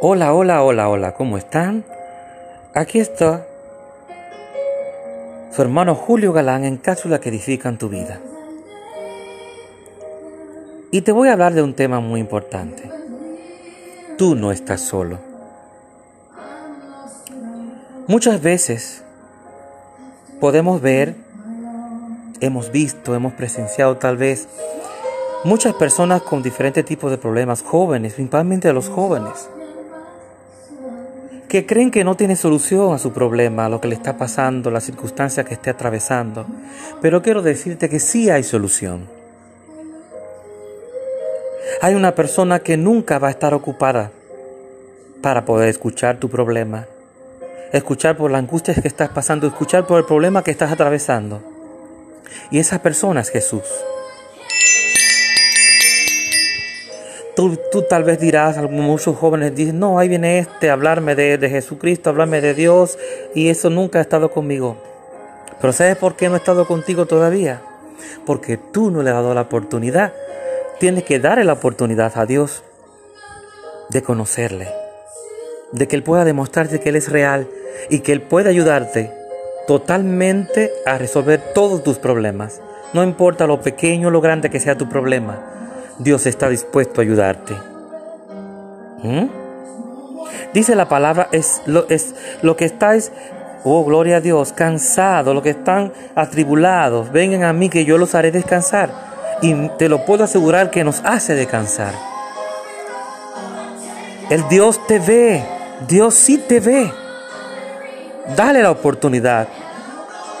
Hola, hola, hola, hola, ¿cómo están? Aquí está su hermano Julio Galán en cápsulas que edifican tu vida. Y te voy a hablar de un tema muy importante. Tú no estás solo. Muchas veces podemos ver, hemos visto, hemos presenciado tal vez muchas personas con diferentes tipos de problemas, jóvenes, principalmente los jóvenes que creen que no tiene solución a su problema, a lo que le está pasando, la circunstancia que esté atravesando. Pero quiero decirte que sí hay solución. Hay una persona que nunca va a estar ocupada para poder escuchar tu problema, escuchar por la angustia que estás pasando, escuchar por el problema que estás atravesando. Y esa persona es Jesús. Tú, tal vez dirás, muchos jóvenes dicen, no, ahí viene este hablarme de, de Jesucristo, hablarme de Dios, y eso nunca ha estado conmigo. Pero ¿sabes por qué no ha estado contigo todavía? Porque tú no le has dado la oportunidad. Tienes que darle la oportunidad a Dios de conocerle, de que Él pueda demostrarte que Él es real y que Él puede ayudarte totalmente a resolver todos tus problemas. No importa lo pequeño o lo grande que sea tu problema. Dios está dispuesto a ayudarte. ¿Mm? Dice la palabra, es lo, es lo que estáis, oh gloria a Dios, cansados, los que están atribulados, vengan a mí que yo los haré descansar. Y te lo puedo asegurar que nos hace descansar. El Dios te ve, Dios sí te ve. Dale la oportunidad.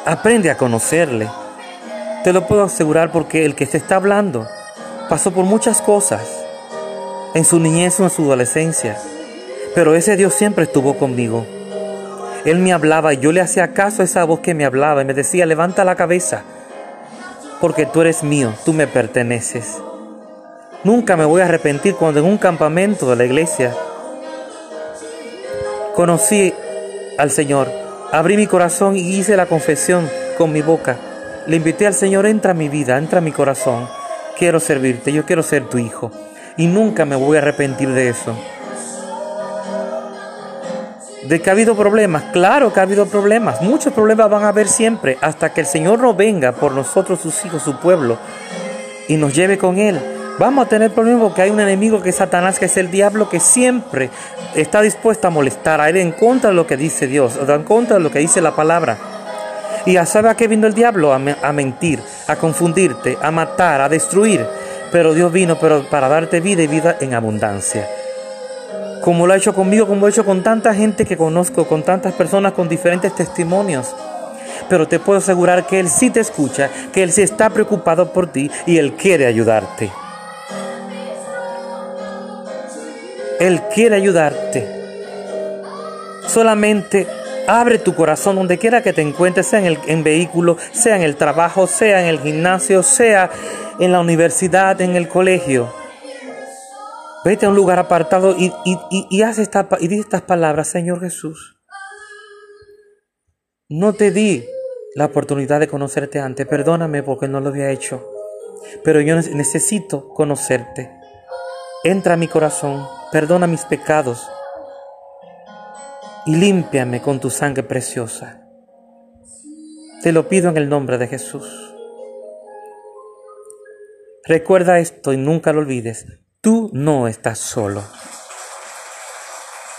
Aprende a conocerle. Te lo puedo asegurar porque el que te está hablando pasó por muchas cosas en su niñez o en su adolescencia, pero ese Dios siempre estuvo conmigo. Él me hablaba y yo le hacía caso a esa voz que me hablaba y me decía, levanta la cabeza, porque tú eres mío, tú me perteneces. Nunca me voy a arrepentir cuando en un campamento de la iglesia conocí al Señor, abrí mi corazón y hice la confesión con mi boca. Le invité al Señor, entra a mi vida, entra a mi corazón quiero servirte, yo quiero ser tu hijo. Y nunca me voy a arrepentir de eso. De que ha habido problemas, claro que ha habido problemas, muchos problemas van a haber siempre, hasta que el Señor no venga por nosotros, sus hijos, su pueblo, y nos lleve con Él. Vamos a tener problemas porque hay un enemigo que es Satanás, que es el diablo, que siempre está dispuesto a molestar, a ir en contra de lo que dice Dios, en contra de lo que dice la palabra. ¿Y a sabe a qué vino el diablo? A, a, mentir, a confundirte, a matar, a destruir. Pero Dios vino pero para darte vida y vida en abundancia. Como lo ha hecho conmigo, como lo ha hecho con tanta gente que conozco, con tantas personas con diferentes testimonios. Pero te puedo asegurar que Él sí te escucha, que Él sí está preocupado por ti y Él quiere ayudarte. Él quiere ayudarte. Solamente Abre tu corazón donde quiera que te encuentres, sea en el en vehículo, sea en el trabajo, sea en el gimnasio, sea en la universidad, en el colegio. Vete a un lugar apartado y, y, y, haz y di estas palabras, Señor Jesús. No te di la oportunidad de conocerte antes, perdóname porque no lo había hecho, pero yo necesito conocerte. Entra a mi corazón, perdona mis pecados, y límpiame con tu sangre preciosa. Te lo pido en el nombre de Jesús. Recuerda esto y nunca lo olvides. Tú no estás solo.